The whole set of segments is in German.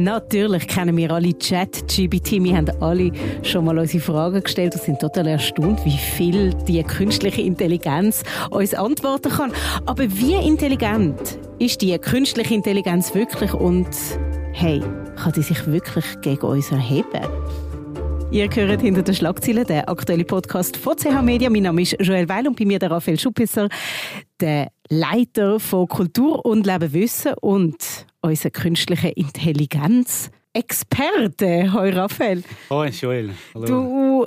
Natürlich kennen wir alle ChatGPT. Wir haben alle schon mal unsere Fragen gestellt und sind total erstaunt, wie viel die künstliche Intelligenz uns antworten kann. Aber wie intelligent ist die künstliche Intelligenz wirklich und hey, kann die sich wirklich gegen uns erheben? Ihr hört hinter den Schlagzeilen den aktuellen Podcast von CH Media. Mein Name ist Joel Weil und bei mir der Raphael Schuppisser, der Leiter von Kultur und Leben Wissen und unser künstliche Intelligenz. Experte, hoi Raphael. Hoi Joel. Hallo. Du,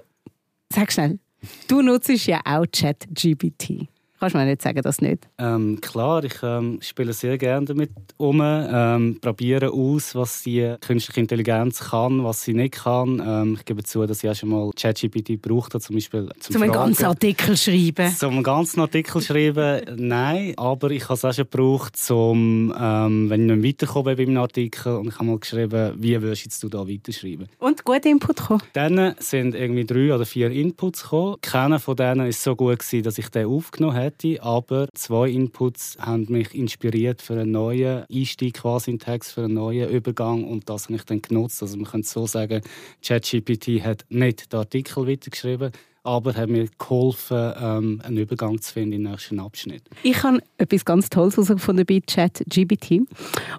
sag schnell, du nutzt ja auch ChatGPT. Kannst du mir nicht sagen, das nicht? Ähm, klar, ich ähm, spiele sehr gerne damit um, ähm, probiere aus, was die künstliche Intelligenz kann, was sie nicht kann. Ähm, ich gebe zu, dass ich auch schon mal ChatGPT gebraucht habe, zum Beispiel zum, zum einen ganzen Artikel schreiben. Zum einen ganzen Artikel schreiben, nein, aber ich habe es auch schon gebraucht, zum, ähm, wenn ich nicht weiterkomme bei meinem Artikel und ich habe mal geschrieben, wie würdest du da weiterschreiben? Und gut Input gekommen? Dann sind irgendwie drei oder vier Inputs gekommen. Keiner von denen war so gut gewesen, dass ich den aufgenommen habe hätte, aber zwei Inputs haben mich inspiriert für einen neuen Einstieg quasi in Text, für einen neuen Übergang und das habe ich dann genutzt. Also man könnte so sagen, ChatGPT hat nicht den Artikel weitergeschrieben, aber hat mir geholfen, ähm, einen Übergang zu finden in den nächsten Abschnitt. Ich habe etwas ganz Tolles herausgefunden bei ChatGPT.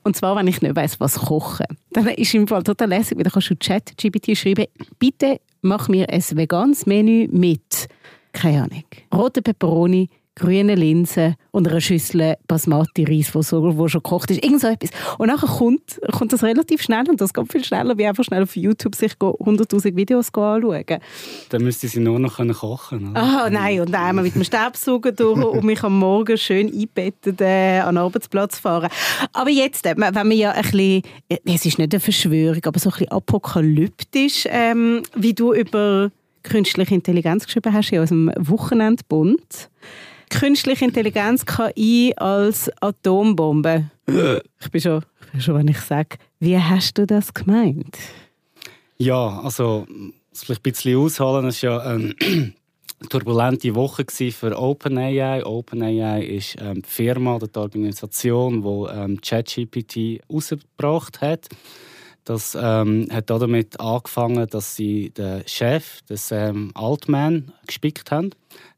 Und zwar, wenn ich nicht weiss, was kochen. Dann ist im Fall total lässig, weil dann kannst du ChatGPT schreiben, bitte mach mir ein veganes Menü mit, keine Ahnung, rote Peperoni, grüne Linsen und einer Schüssel Basmati-Reis, wo, so, wo schon gekocht ist. Irgend so etwas. Und nachher kommt, kommt das relativ schnell und das geht viel schneller, wie einfach schnell auf YouTube sich 100'000 Videos anschauen. Dann müsste sie nur noch kochen oder? Ah, nein, und dann einmal mit dem Staubsauger durch und mich am Morgen schön einbettet äh, an den Arbeitsplatz fahren. Aber jetzt, äh, wenn wir ja ein bisschen, äh, es ist nicht eine Verschwörung, aber so ein bisschen apokalyptisch, ähm, wie du über künstliche Intelligenz geschrieben hast in unserem Wochenendbund künstliche Intelligenz KI als Atombombe. ich bin schon, ich bin schon, wenn ich sage, wie hast du das gemeint? Ja, also vielleicht ein bisschen ausholen, es war ja eine turbulente Woche für OpenAI. OpenAI ist ähm, die Firma die Organisation, die ähm, ChatGPT rausgebracht hat. Das ähm, hat damit angefangen, dass sie den Chef, den Sam Altman, gespickt haben.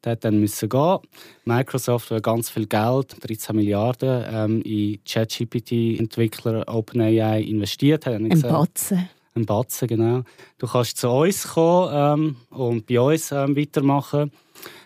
Der hat dann müssen gehen. Microsoft hat ganz viel Geld, 13 Milliarden, ähm, in ChatGPT-Entwickler OpenAI investiert. Ein Batzen. Ein Batzen, genau. Du kannst zu uns kommen ähm, und bei uns ähm, weitermachen.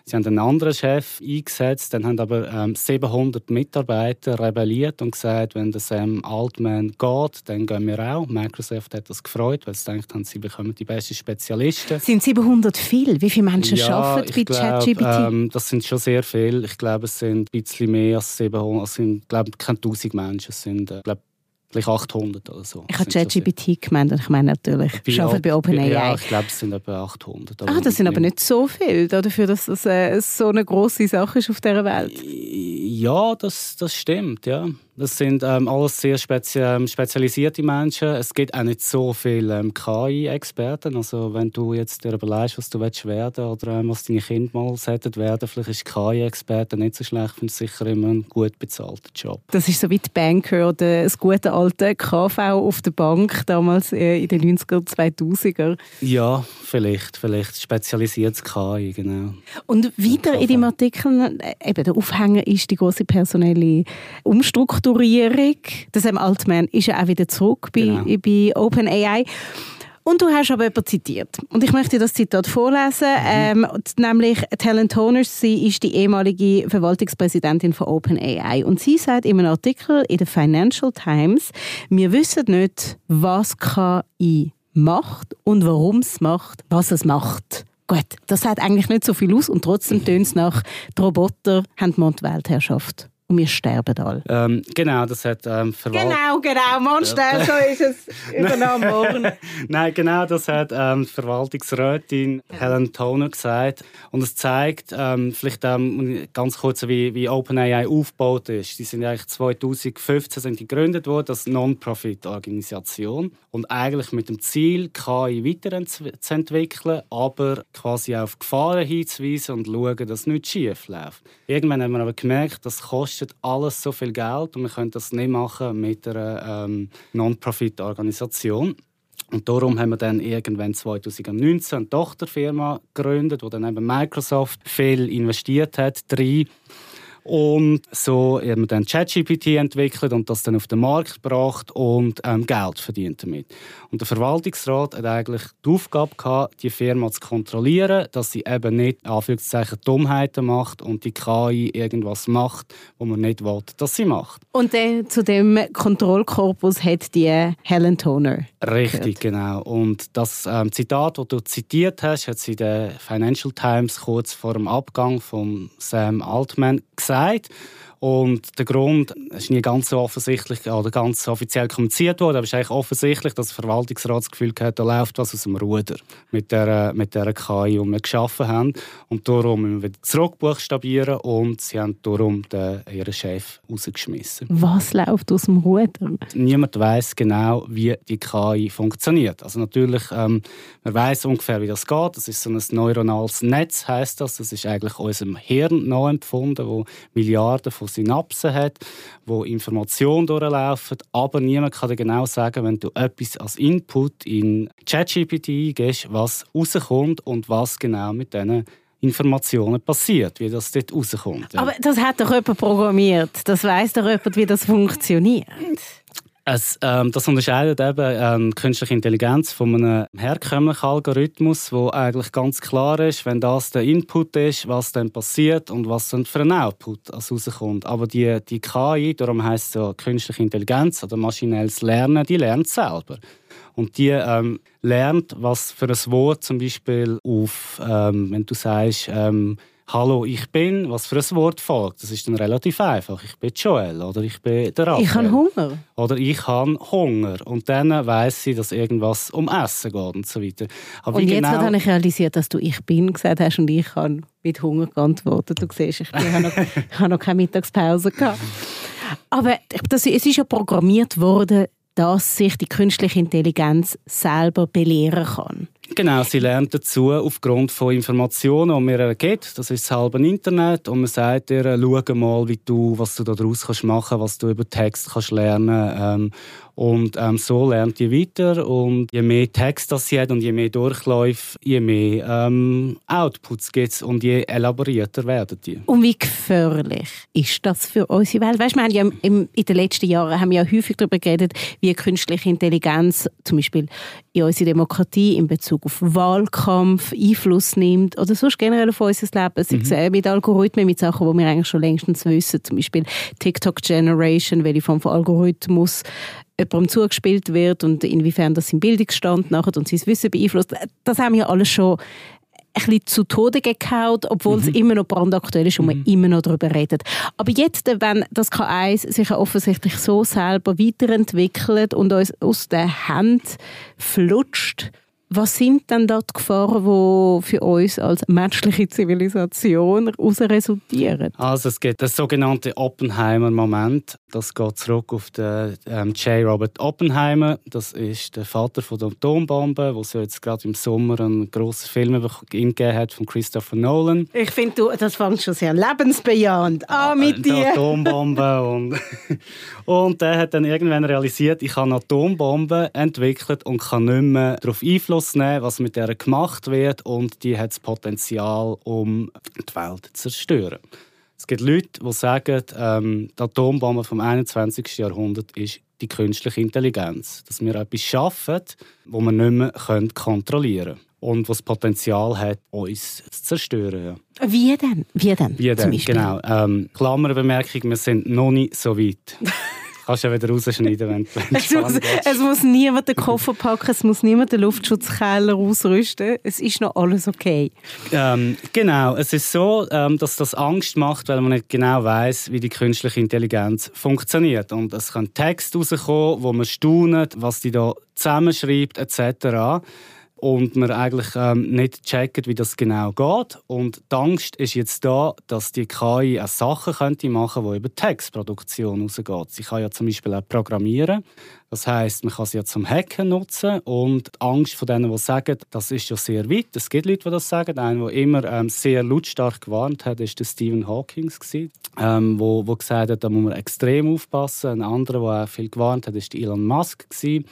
Sie haben einen anderen Chef eingesetzt, dann haben aber ähm, 700 Mitarbeiter rebelliert und gesagt, wenn der Sam Altman geht, dann gehen wir auch. Microsoft hat das gefreut, weil sie denkt haben, sie bekommen die besten Spezialisten. Sind 700 viel? Wie viele Menschen ja, arbeiten bei ChatGPT? Ähm, das sind schon sehr viele. Ich glaube, es sind ein bisschen mehr als 700. Es sind, glaube keine 1000 Menschen. Es sind, äh, glaube vielleicht 800 oder so. Ich habe ChatGPT gemeint und ich meine natürlich, ich arbeite bei OpenAI. Ja, ich glaube, es sind etwa 800. Ah, das sind aber nicht so viele, dafür, dass das äh, so eine große Sache ist auf dieser Welt. Ja, das, das stimmt, ja. Das sind ähm, alles sehr spezi ähm, spezialisierte Menschen. Es gibt auch nicht so viele ähm, KI-Experten. Also wenn du jetzt dir überlegst, was du willst werden oder ähm, was deine Kinder mal sollten werden, vielleicht ist KI-Experte nicht so schlecht, finde sicher immer ein gut bezahlter Job. Das ist so wie die Banker oder das gute alte KV auf der Bank damals äh, in den 90er, 2000er. Ja, vielleicht, vielleicht spezialisiertes KI, genau. Und wieder in dem Artikel, äh, eben der Aufhänger ist die große personelle Umstrukturierung Strukturierung. Das Sam Altman ist ja auch wieder zurück bei, genau. bei OpenAI. Und du hast aber jemanden zitiert. Und ich möchte das Zitat vorlesen. Mhm. Ähm, nämlich Helen Toners, sie ist die ehemalige Verwaltungspräsidentin von OpenAI. Und sie sagt in einem Artikel in der Financial Times, wir wissen nicht, was KI macht und warum es macht, was es macht. Gut, das sagt eigentlich nicht so viel aus und trotzdem tönt es nach, die Roboter haben die Weltherrschaft und wir sterben alle. Ähm, genau, das hat ähm, Verwalt Genau, genau, Monster, so ist es übernommen worden. Nein, genau, das hat ähm, Verwaltungsrätin Helen Toner gesagt. Und es zeigt ähm, vielleicht ähm, ganz kurz, wie, wie OpenAI aufgebaut ist. Die sind eigentlich 2015 sind die gegründet worden als Non-Profit-Organisation und eigentlich mit dem Ziel, KI weiterzuentwickeln, aber quasi auf Gefahren hinzuweisen und schauen, dass nichts schief läuft. Irgendwann haben wir aber gemerkt, dass kostet kostet alles so viel Geld und wir können das nicht machen mit einer ähm, Non-Profit-Organisation. Und darum haben wir dann irgendwann 2019 eine Tochterfirma gegründet, wo dann eben Microsoft viel investiert hat, drei und so haben wir dann ChatGPT entwickelt und das dann auf den Markt gebracht und ähm, Geld verdient damit. Und der Verwaltungsrat hat eigentlich die Aufgabe gehabt, die Firma zu kontrollieren, dass sie eben nicht Anführungszeichen Dummheiten macht und die KI irgendwas macht, wo man nicht will, dass sie macht. Und dann zu dem Kontrollkorpus hat die Helen Toner. Richtig, gehört. genau. Und das ähm, Zitat, das du zitiert hast, hat sie in der Financial Times kurz vor dem Abgang von Sam Altman gesagt gesagt. Und der Grund ist nie ganz so offensichtlich oder ganz offiziell kommuniziert worden, aber es ist eigentlich offensichtlich, dass der Verwaltungsrat das Gefühl hat, da läuft was aus dem Ruder mit der, mit der KI, die wir geschaffen haben. Und darum müssen wir wieder zurückbuchstabieren und sie haben darum den, ihren Chef rausgeschmissen. Was läuft aus dem Ruder? Niemand weiß genau, wie die KI funktioniert. Also natürlich, ähm, man weiß ungefähr, wie das geht. Das ist so ein neuronales Netz, heißt das. Das ist eigentlich unserem Hirn nachempfunden, wo Milliarden von Synapsen hat, wo Informationen durchlaufen, aber niemand kann dir genau sagen, wenn du etwas als Input in ChatGPT eingibst, was rauskommt und was genau mit diesen Informationen passiert, wie das dort rauskommt. Aber das hat doch jemand programmiert. Das weiß doch jemand, wie das funktioniert. Es, ähm, das unterscheidet eben ähm, künstliche Intelligenz von einem herkömmlichen Algorithmus, wo eigentlich ganz klar ist, wenn das der Input ist, was dann passiert und was dann für ein Output rauskommt. Aber die, die KI, darum heißt es ja künstliche Intelligenz oder maschinelles Lernen, die lernt selber. Und die ähm, lernt, was für ein Wort zum Beispiel auf, ähm, wenn du sagst, ähm, Hallo, ich bin, was für ein Wort folgt. Das ist dann relativ einfach. Ich bin Joel oder ich bin der Raphael. Ich habe Hunger. Oder ich habe Hunger. Und dann weiß sie, dass irgendwas um Essen geht und so weiter. Aber und jetzt genau... habe ich realisiert, dass du «Ich bin» gesagt hast und ich habe mit Hunger geantwortet. Du siehst, ich, habe noch, ich habe noch keine Mittagspause gehabt. Aber das, es ist ja programmiert worden, dass sich die künstliche Intelligenz selber belehren kann. Genau, sie lernt dazu aufgrund von Informationen, die mir gibt. Das ist das halbe Internet. Und man sagt ihr, schau mal, wie du, was du daraus machen kannst, was du über Text kannst lernen ähm, und ähm, so lernt ihr weiter. Und je mehr Text das sie hat und je mehr Durchläufe, je mehr ähm, Outputs gibt es und je elaborierter werden die. Und wie gefährlich ist das für unsere Welt? Weißt, wir haben ja im, in den letzten Jahren haben wir ja häufig darüber geredet, wie künstliche Intelligenz zum Beispiel in unsere Demokratie in Bezug auf Wahlkampf Einfluss nimmt oder sonst generell auf unser Leben. Sei es mhm. mit Algorithmen, mit Sachen, die wir eigentlich schon längstens wissen. Zum Beispiel TikTok Generation, welche Form von Algorithmus jemandem zugespielt wird und inwiefern das im Bildungsstand nachher und sein Wissen beeinflusst. Das haben wir alles schon ein bisschen zu Tode gekaut, obwohl mhm. es immer noch brandaktuell ist und mhm. man immer noch darüber redet. Aber jetzt, wenn das K1 sich offensichtlich so selber weiterentwickelt und uns aus der Hand flutscht, was sind denn da die Gefahren, die für uns als menschliche Zivilisation daraus resultieren? Also es gibt das sogenannte Oppenheimer-Moment. Das geht zurück auf den ähm, J. Robert Oppenheimer. Das ist der Vater von der Atombombe, wo es jetzt gerade im Sommer einen grossen Film gegeben hat von Christopher Nolan. Ich finde, das fängt schon sehr lebensbejahend an mit dir. Die Atombombe und, und der hat dann irgendwann realisiert, ich habe eine Atombombe entwickelt und kann nicht mehr darauf Einfluss Einfluss nehmen, was mit der gemacht wird und die hat das Potenzial, um die Welt zu zerstören. Es gibt Leute, die sagen, ähm, die Atombombe vom 21. Jahrhundert ist die künstliche Intelligenz. Dass wir etwas schaffen, das wir nicht mehr kontrollieren können. Und was das Potenzial hat, uns zu zerstören. Ja. Wie denn? Wie denn? Wie denn? Genau. Ähm, Klammerbemerkung, wir sind noch nicht so weit. Kannst du ja wieder rausschneiden, wenn, wenn es, muss, es muss niemand den Koffer packen, es muss niemand den Luftschutzkeller ausrüsten. Es ist noch alles okay. Ähm, genau, es ist so, ähm, dass das Angst macht, weil man nicht genau weiß, wie die künstliche Intelligenz funktioniert. Und es kann Text rauskommen, wo man staunt, was die da zusammenschreibt etc. und man eigentlich ähm, nicht checkt, wie das genau geht. Und die Angst ist jetzt da, dass die KI auch Sachen könnte machen könnte, die über Textproduktion rausgehen. Sie kann ja zum Beispiel auch programmieren. Das heißt, man kann sie ja zum Hacken nutzen und die Angst von denen, die sagen, das ist ja sehr weit. Es gibt Leute, die das sagen. Einer, der immer ähm, sehr lautstark gewarnt hat, ist der Stephen Hawking, ähm, wo, wo gesagt hat, da muss man extrem aufpassen. Ein anderer, der auch viel gewarnt hat, ist Elon Musk gewesen.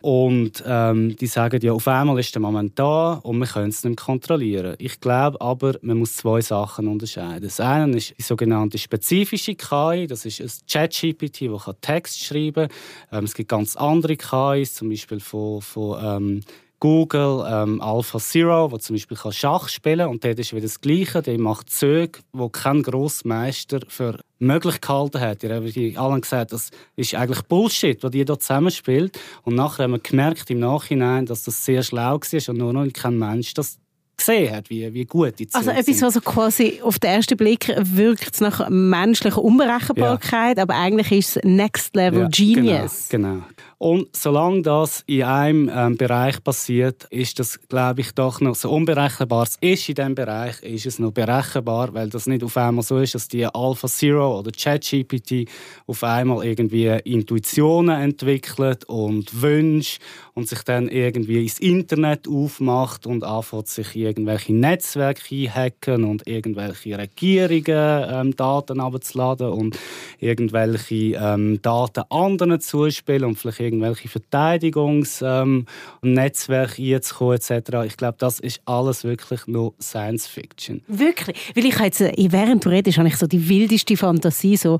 Und ähm, die sagen ja, auf einmal ist der Moment da und wir können es nicht kontrollieren. Ich glaube aber, man muss zwei Sachen unterscheiden. Das eine ist die sogenannte spezifische KI, das ist ein ChatGPT, das Text schreiben kann. Ähm, es gibt ganz andere KIs, zum Beispiel von, von ähm, Google ähm, Alpha Zero, wo zum Beispiel Schach spielen kann. Und dort ist wieder das Gleiche. Der macht Züge, wo kein Grossmeister für möglich gehalten hat. Die haben allen gesagt, das ist eigentlich Bullshit, was die hier zusammenspielt. Und nachher haben wir gemerkt im Nachhinein, dass das sehr schlau war und nur noch kein Mensch das gesehen hat, wie, wie gut die Züge Also etwas, was so quasi auf den ersten Blick wirkt nach menschlicher Unberechenbarkeit, ja. aber eigentlich ist es Next Level ja, Genius. Genau, genau. Und solange das in einem ähm, Bereich passiert, ist das, glaube ich, doch noch so unberechenbar es ist in diesem Bereich, ist es noch berechenbar, weil das nicht auf einmal so ist, dass die Alpha Zero oder ChatGPT auf einmal irgendwie Intuitionen entwickelt und Wünsche und sich dann irgendwie ins Internet aufmacht und anfängt, sich irgendwelche Netzwerke einhacken und irgendwelche Regierungen ähm, Daten abzuladen und irgendwelche ähm, Daten anderen zuspielen und vielleicht irgendwelche Verteidigungsnetzwerke ähm, einzukommen etc. Ich glaube, das ist alles wirklich nur Science Fiction. Wirklich? Weil ich jetzt, äh, während du redest, habe ich so die wildeste Fantasie. So,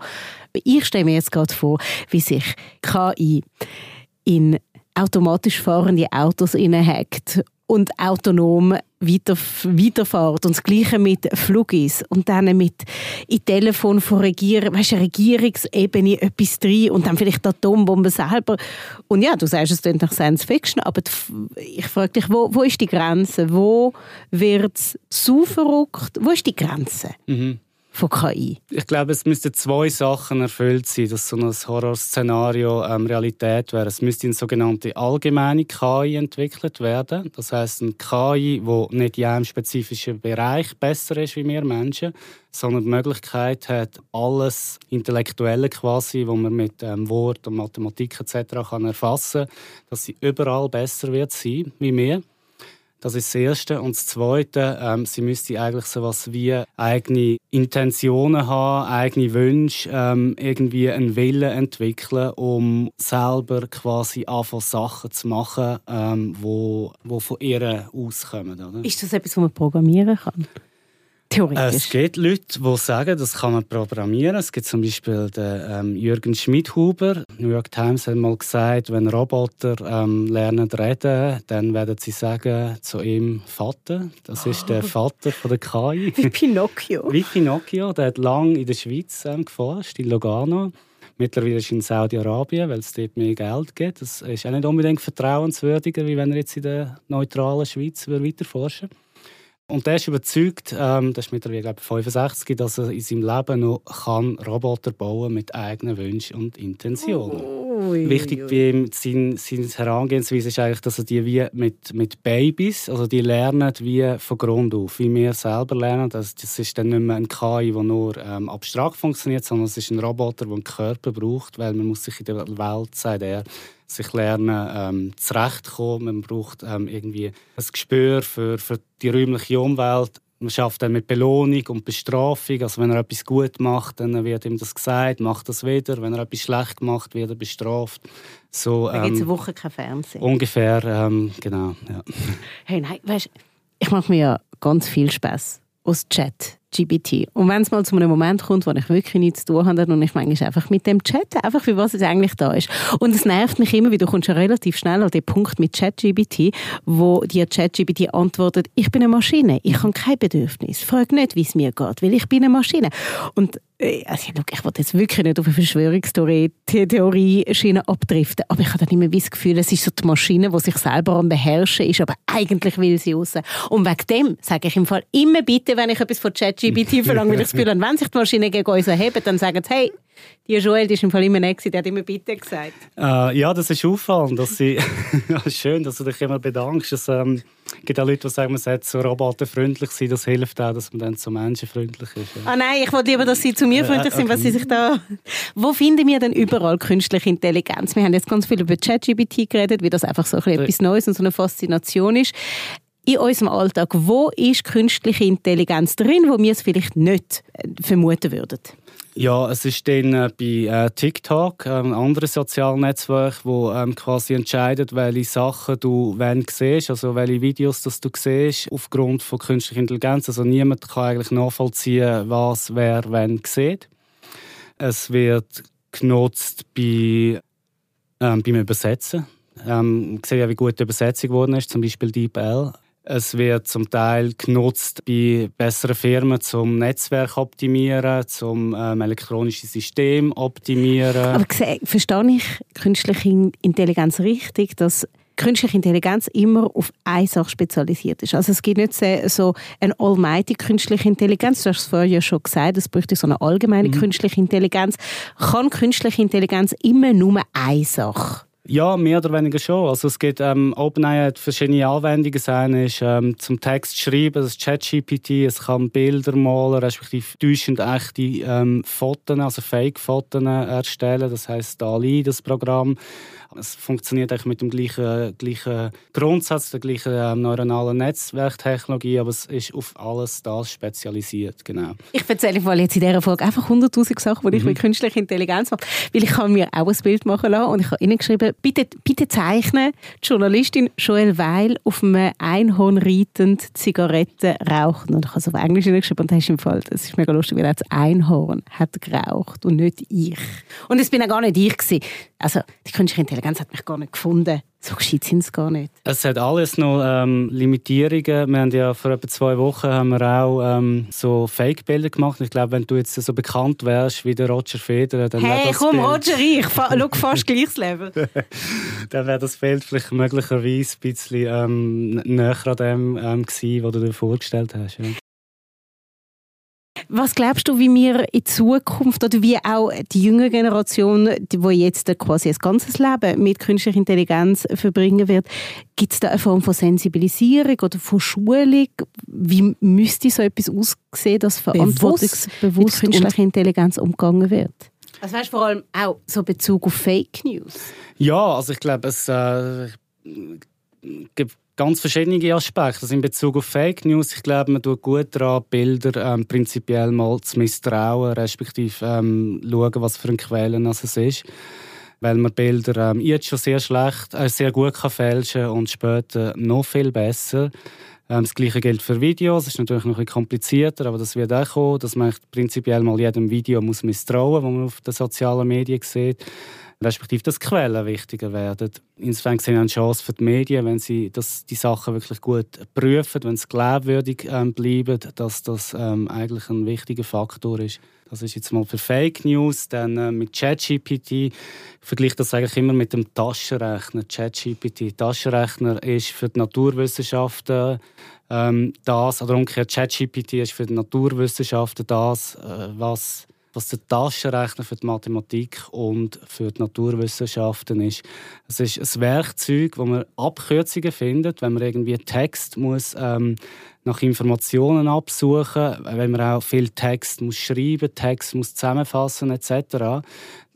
ich stelle mir jetzt gerade vor, wie sich KI in automatisch fahrende Autos hackt und autonom weiter, weiterfährt. Und das Gleiche mit Flugis. Und dann mit in Telefon von Regier weißt, Regierungsebene etwas drin und dann vielleicht die Atombombe selber. Und ja, du sagst, es klingt nach Science Fiction, aber ich frage dich, wo, wo ist die Grenze? Wo wird es zu verrückt? Wo ist die Grenze? Mhm von KI? Ich glaube, es müssten zwei Sachen erfüllt sein, dass so ein Horrorszenario ähm, Realität wäre. Es müsste eine sogenannte allgemeine KI entwickelt werden. Das heißt eine KI, die nicht in einem spezifischen Bereich besser ist wie wir Menschen, sondern die Möglichkeit hat, alles Intellektuelle quasi, was man mit ähm, Wort und Mathematik etc. kann erfassen, dass sie überall besser wird sein wie wir. Das ist das Erste. Und das Zweite, ähm, sie müsste eigentlich so etwas wie eigene Intentionen haben, eigene Wünsche, ähm, irgendwie einen Willen entwickeln, um selber quasi anfangen Sachen zu machen, ähm, wo, wo von ihr auskommen. Oder? Ist das etwas, was man programmieren kann? Theoretisch. Es gibt Leute, die sagen, das kann man programmieren. Es gibt zum Beispiel den ähm, Jürgen Schmidhuber. New York Times hat mal gesagt, wenn Roboter ähm, lernen reden, dann werden sie sagen zu ihm Vater. Das ist der Vater von der KI. Wie Pinocchio. Wie Pinocchio. Der hat lange in der Schweiz ähm, geforscht, in Lugano. Mittlerweile ist er in Saudi-Arabien, weil es dort mehr Geld gibt. Das ist auch nicht unbedingt vertrauenswürdiger, wie wenn er jetzt in der neutralen Schweiz weiter forschen würde. Und er ist überzeugt, ähm, das ist mittlerweile glaube ich, 65, dass er in seinem Leben noch kann Roboter bauen mit eigenen Wünschen und Intentionen. Ui, Wichtig ui. bei ihm, sein, seine Herangehensweise ist eigentlich, dass er die wie mit, mit Babys, also die lernen wie von Grund auf, wie wir selber lernen. Das, das ist dann nicht mehr ein KI, der nur ähm, abstrakt funktioniert, sondern es ist ein Roboter, der einen Körper braucht, weil man muss sich in der Welt, sagt er, sich lernen, ähm, zurechtkommen. Man braucht ähm, irgendwie ein Gespür für, für die räumliche Umwelt. Man schafft dann mit Belohnung und Bestrafung. Also wenn er etwas gut macht, dann wird ihm das gesagt, macht das wieder. Wenn er etwas schlecht macht, wird er bestraft. So, ähm, dann gibt es eine Woche kein Fernsehen. Ungefähr, ähm, genau. Ja. Hey, nein, weißt, ich mache mir ja ganz viel Spaß aus Chat. GBT. Und wenn es mal zu einem Moment kommt, wo ich wirklich nichts zu tun habe und ich manchmal einfach mit dem Chat, einfach für was es eigentlich da ist. Und es nervt mich immer, weil du kommst ja relativ schnell an den Punkt mit ChatGBT, wo dir ChatGBT antwortet, ich bin eine Maschine, ich habe kein Bedürfnis, frag nicht, wie es mir geht, weil ich bin eine Maschine. Und also, ich wollte jetzt wirklich nicht auf eine Verschwörungstheorie-Schiene abdriften, aber ich habe dann immer das Gefühl, es ist so die Maschine, die sich selber am Beherrschen ist, aber eigentlich will sie raus. Und wegen dem sage ich im Fall immer bitte, wenn ich etwas von ChatGBT verlange, weil ich das Gefühl habe, wenn sich die Maschine gegen uns erhebt, dann sagen sie, hey, Die Joel, die ist im Fall immer nett, die hat immer «Bitte» gesagt. Äh, ja, das ist auffallend. Dass sie schön, dass du dich immer bedankst. Es ähm, gibt auch Leute, die sagen, man sollte so roboterfreundlich sein. Das hilft auch, dass man dann zu menschenfreundlich ist. Ja. Ah nein, ich wollte lieber, dass sie zu mir freundlich sind, was sie sich da... Wo finden wir denn überall künstliche Intelligenz? Wir haben jetzt ganz viel über ChatGPT geredet, wie das einfach so ein etwas Neues und so eine Faszination ist in unserem Alltag, wo ist künstliche Intelligenz drin, wo wir es vielleicht nicht äh, vermuten würden? Ja, es ist dann äh, bei äh, TikTok, äh, ein anderes Sozialnetzwerk, wo ähm, quasi entscheidet, welche Sachen du wenn siehst, also welche Videos das du siehst, aufgrund von künstlicher Intelligenz. Also niemand kann eigentlich nachvollziehen, was wer wenn sieht. Es wird genutzt bei, ähm, beim Übersetzen. Ähm, ich sehe ja, wie gut die Übersetzung geworden ist, zum Beispiel DeepL. Es wird zum Teil genutzt bei besseren Firmen zum Netzwerk optimieren, zum ähm, elektronisches System optimieren. Aber verstehe ich künstliche Intelligenz richtig, dass künstliche Intelligenz immer auf eine Sache spezialisiert ist. Also es gibt nicht so eine almighty künstliche Intelligenz, du hast es vorher ja schon gesagt, es bräuchte so eine allgemeine mhm. künstliche Intelligenz. Kann künstliche Intelligenz immer nur eine Sache? Ja, mehr oder weniger schon. Also es gibt ähm, OpenAI hat verschiedene Anwendungen. Das eine ist ähm, zum Text schreiben, das ChatGPT. Es kann Bilder malen, respektive täuschend echte ähm, Fotos, also Fake-Fotos erstellen. Das heißt DALI, das Programm. Es funktioniert eigentlich mit dem gleichen, gleichen Grundsatz, der gleichen ähm, neuronalen Netzwerktechnologie, aber es ist auf alles das spezialisiert, genau. Ich erzähle mal jetzt in dieser Folge einfach 100'000 Sachen, die ich mhm. mit künstlicher Intelligenz mache, weil ich kann mir auch ein Bild machen lassen und ich habe ihnen geschrieben, bitte, bitte zeichnen die Journalistin Joelle Weil auf einem Einhorn reitend Zigaretten rauchen und ich habe es auf Englisch geschrieben und das ist im Fall, das ist mega lustig, weil das Einhorn hat geraucht und nicht ich. Und es bin auch gar nicht ich gewesen. Also die künstliche Intelligenz hat mich gar nicht gefunden. So gescheit sind es gar nicht. Es hat alles noch ähm, Limitierungen. Wir haben ja vor etwa zwei Wochen haben wir auch ähm, so Fake-Bilder gemacht. Ich glaube, wenn du jetzt so bekannt wärst wie der Roger Federer, dann Hey, komm, Bild... Roger, ich schau fast gleiches Level. dann wäre das Bild vielleicht möglicherweise ein bisschen ähm, näher an dem ähm, gewesen, was du dir vorgestellt hast. Ja. Was glaubst du, wie wir in Zukunft oder wie auch die jüngere Generation, die jetzt quasi ein ganzes Leben mit künstlicher Intelligenz verbringen wird, gibt es da eine Form von Sensibilisierung oder von Schulung? Wie müsste so etwas aussehen, dass verantwortungsbewusst mit künstlicher Intelligenz umgegangen wird? Also weißt, vor allem auch so Bezug auf Fake News. Ja, also ich glaube, es äh, gibt ganz verschiedene Aspekte. Also in Bezug auf Fake News, ich glaube, man tut gut daran, Bilder ähm, prinzipiell mal zu misstrauen, respektive ähm, schauen, was für ein Quellen es ist. Weil man Bilder ähm, jetzt schon sehr schlecht, äh, sehr gut kann fälschen und später noch viel besser. Ähm, das Gleiche gilt für Videos. Das ist natürlich noch ein bisschen komplizierter, aber das wird auch kommen, dass man prinzipiell mal jedem Video muss misstrauen muss, das man auf den sozialen Medien sieht respektive dass Quellen wichtiger werden. Insofern sehen wir eine Chance für die Medien, wenn sie das, die Sachen wirklich gut prüfen, wenn sie glaubwürdig ähm, bleiben, dass das ähm, eigentlich ein wichtiger Faktor ist. Das ist jetzt mal für Fake News. Dann äh, mit ChatGPT ich vergleiche das eigentlich immer mit dem Taschenrechner. ChatGPT. Taschenrechner ist für die Naturwissenschaften ähm, das, oder umgekehrt ChatGPT ist für die Naturwissenschaften das, äh, was was der Taschenrechner für die Mathematik und für die Naturwissenschaften ist. Es ist ein Werkzeug, wo man Abkürzungen findet, wenn man irgendwie Text muss ähm, nach Informationen absuchen, wenn man auch viel Text muss schreiben, Text muss zusammenfassen etc.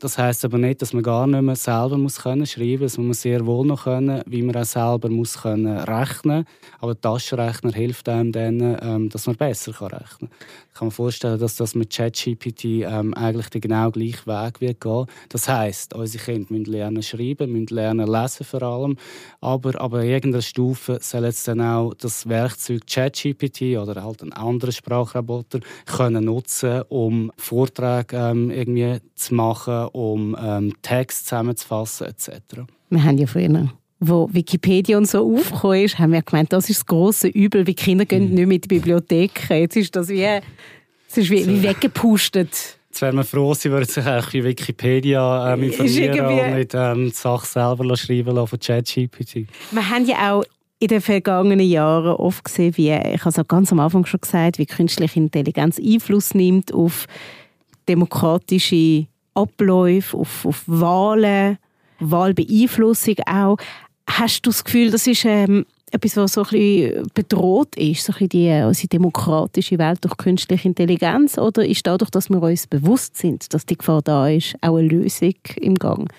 Das heißt aber nicht, dass man gar nicht mehr selber muss können schreiben muss. Man sehr wohl noch können, wie man auch selber muss können rechnen. Aber der Taschenrechner hilft einem dann, ähm, dass man besser kann rechnen kann. Ich kann mir vorstellen, dass das mit ChatGPT ähm, eigentlich den genau gleichen Weg wird gehen. Das heißt, unsere Kinder müssen lernen schreiben, müssen lernen lesen vor allem. Aber, aber irgendeiner Stufe soll jetzt dann auch das Werkzeug ChatGPT oder halt einen anderen Sprachroboter können nutzen, um Vorträge ähm, irgendwie zu machen um ähm, Text zusammenzufassen etc. Wir haben ja früher wo Wikipedia und so aufgekommen ist, haben wir gemeint, das ist das große Übel, wie Kinder gehen mhm. nicht mit in die Bibliothek. Jetzt ist das wie, es ist wie, wie weggepustet. Jetzt wären wir froh, sie würden sich auch wie Wikipedia ähm, informieren und nicht ähm, die Sache selber schreiben lassen von ChatGPT. Wir haben ja auch in den vergangenen Jahren oft gesehen, wie, ich habe ganz am Anfang schon gesagt, wie künstliche Intelligenz Einfluss nimmt auf demokratische Abläufe, auf, auf Wahlen, Wahlbeeinflussung auch. Hast du das Gefühl, das ist ähm, etwas, was so ein bisschen bedroht ist, so ein bisschen die, unsere demokratische Welt durch künstliche Intelligenz? Oder ist dadurch, dass wir uns bewusst sind, dass die Gefahr da ist, auch eine Lösung im Gang?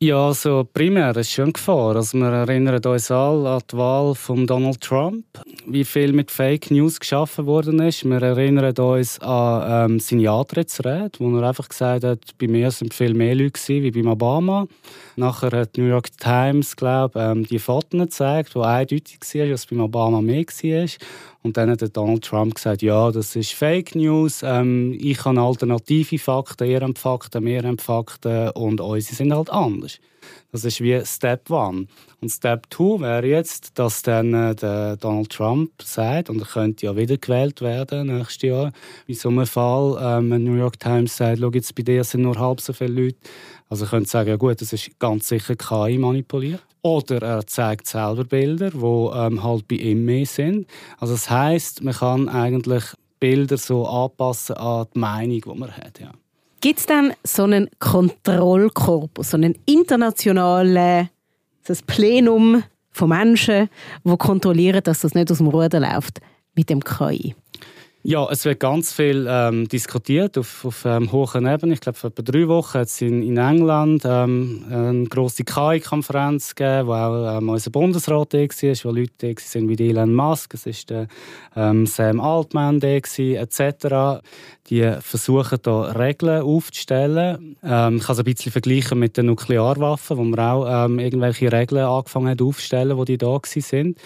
Ja, also primär ist schon Gefahr. Also wir erinnern uns alle an die Wahl von Donald Trump, wie viel mit Fake News geschaffen worden ist. Wir erinnern uns an ähm, seine Antrittsrede, wo er einfach gesagt hat, bei mir sind viel mehr Leute wie bei Obama. Nachher hat die New York Times, glaube ähm, die Fotos gezeigt, die eindeutig waren, dass bei Obama mehr war. Und dann hat Donald Trump gesagt, ja, das ist Fake News, ähm, ich habe alternative Fakten, ihr habt Fakten, wir haben Fakten und unsere sind halt anders. Das ist wie Step One. Und Step Two wäre jetzt, dass dann äh, der Donald Trump sagt, und er könnte ja wiedergewählt werden nächstes Jahr, in so einem Fall, ähm, New York Times sagt, schau jetzt, bei dir sind nur halb so viele Leute. Also er könnte sagen, ja gut, das ist ganz sicher KI manipuliert. Oder er zeigt selber Bilder, die ähm, halt bei ihm mehr sind. Also das heißt, man kann eigentlich Bilder so anpassen an die Meinung, die man hat. Ja. Gibt es dann so einen Kontrollkorpus, so einen internationalen das Plenum von Menschen, die kontrollieren, dass das nicht aus dem Ruder läuft mit dem KI? Ja, es wird ganz viel ähm, diskutiert auf, auf ähm, hoher Ebene. Ich glaube, vor etwa drei Wochen hat es in, in England ähm, eine grosse KI-Konferenz gegeben, wo auch ähm, unser Bundesrat da war, wo Leute da waren wie Elon Musk, es war der ähm, Sam Altman da, etc. Die versuchen da Regeln aufzustellen. Ähm, ich kann es ein bisschen vergleichen mit den Nuklearwaffen, wo man auch ähm, irgendwelche Regeln angefangen hat aufzustellen, wo die da waren.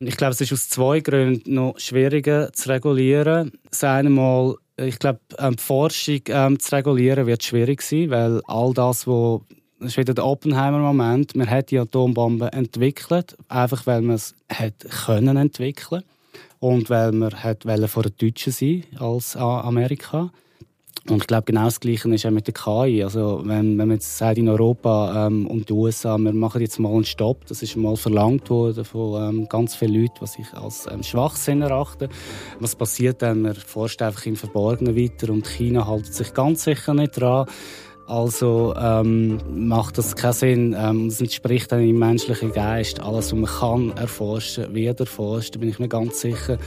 Ich glaube, es ist aus zwei Gründen noch schwieriger zu regulieren. Das eine Mal, ich glaube, ähm, die Forschung ähm, zu regulieren wird schwierig sein, weil all das, wo das ist wieder der Oppenheimer-Moment. Man hat die Atombombe entwickelt, einfach weil man es hat können entwickeln und weil man hat vor den Deutschen sein als Amerika. Und ich glaube, genau das Gleiche ist auch mit der KI. Also, wenn, wenn man jetzt sagt, in Europa ähm, und den USA, wir machen jetzt mal einen Stopp, das ist mal verlangt worden von ähm, ganz vielen Leuten, was ich als ähm, Schwachsinn erachte. Was passiert dann? Man forscht einfach im Verborgenen weiter und China hält sich ganz sicher nicht dran. Also ähm, macht das keinen Sinn. Ähm, es entspricht dann im menschlichen Geist. Alles, was man kann erforschen, wird erforscht. Da bin ich mir ganz sicher.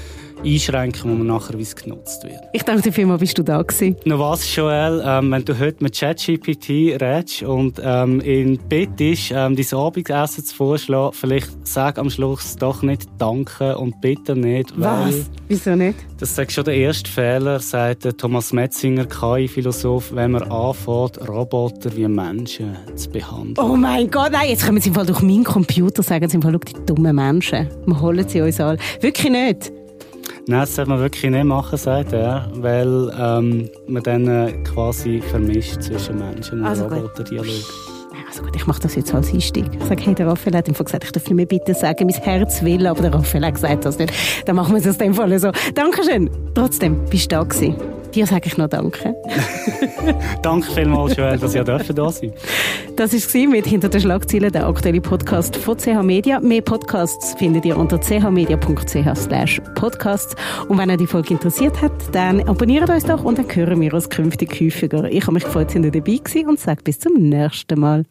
Einschränken, wo man nachher wie es genutzt wird. Ich danke dir vielmals, bist du da gewesen. Noch was, Joel, ähm, wenn du heute mit ChatGPT redest und ähm, ihn bittest, ähm, dein Abendessen zu vorschlagen, vielleicht sag am Schluss doch nicht Danke und bitte nicht. Was? Wieso nicht? Das ist schon der erste Fehler, sagt Thomas Metzinger, KI-Philosoph, wenn man anfängt, Roboter wie Menschen zu behandeln. Oh mein Gott, nein, jetzt können sie im Fall durch meinen Computer sagen, sie im Fall, schau, die dummen Menschen. Wir holen sie uns alle. Wirklich nicht. Nein, das sollte man wirklich nicht machen, sagt er, weil ähm, man dann äh, quasi vermischt zwischen Menschen und also Roboterdialog. Also gut, ich mache das jetzt als Einstieg. Ich sage, hey, der Raphael hat ihm gesagt, ich darf nicht mehr bitte sagen, mein Herz will, aber der Raphael hat gesagt das nicht. Dann machen wir es aus dem Fall so. Dankeschön. Trotzdem, bist du da gewesen. Dir sage ich noch Danke. Danke vielmals, Joel, dass ihr da sein Das war mit «Hinter den Schlagzeilen», der aktuelle Podcast von CH Media. Mehr Podcasts findet ihr unter chmedia.ch podcasts. Und wenn euch die Folge interessiert hat, dann abonniert uns doch und dann hören wir uns künftig häufiger. Ich habe mich gefreut, dass ihr dabei gewesen und sage bis zum nächsten Mal.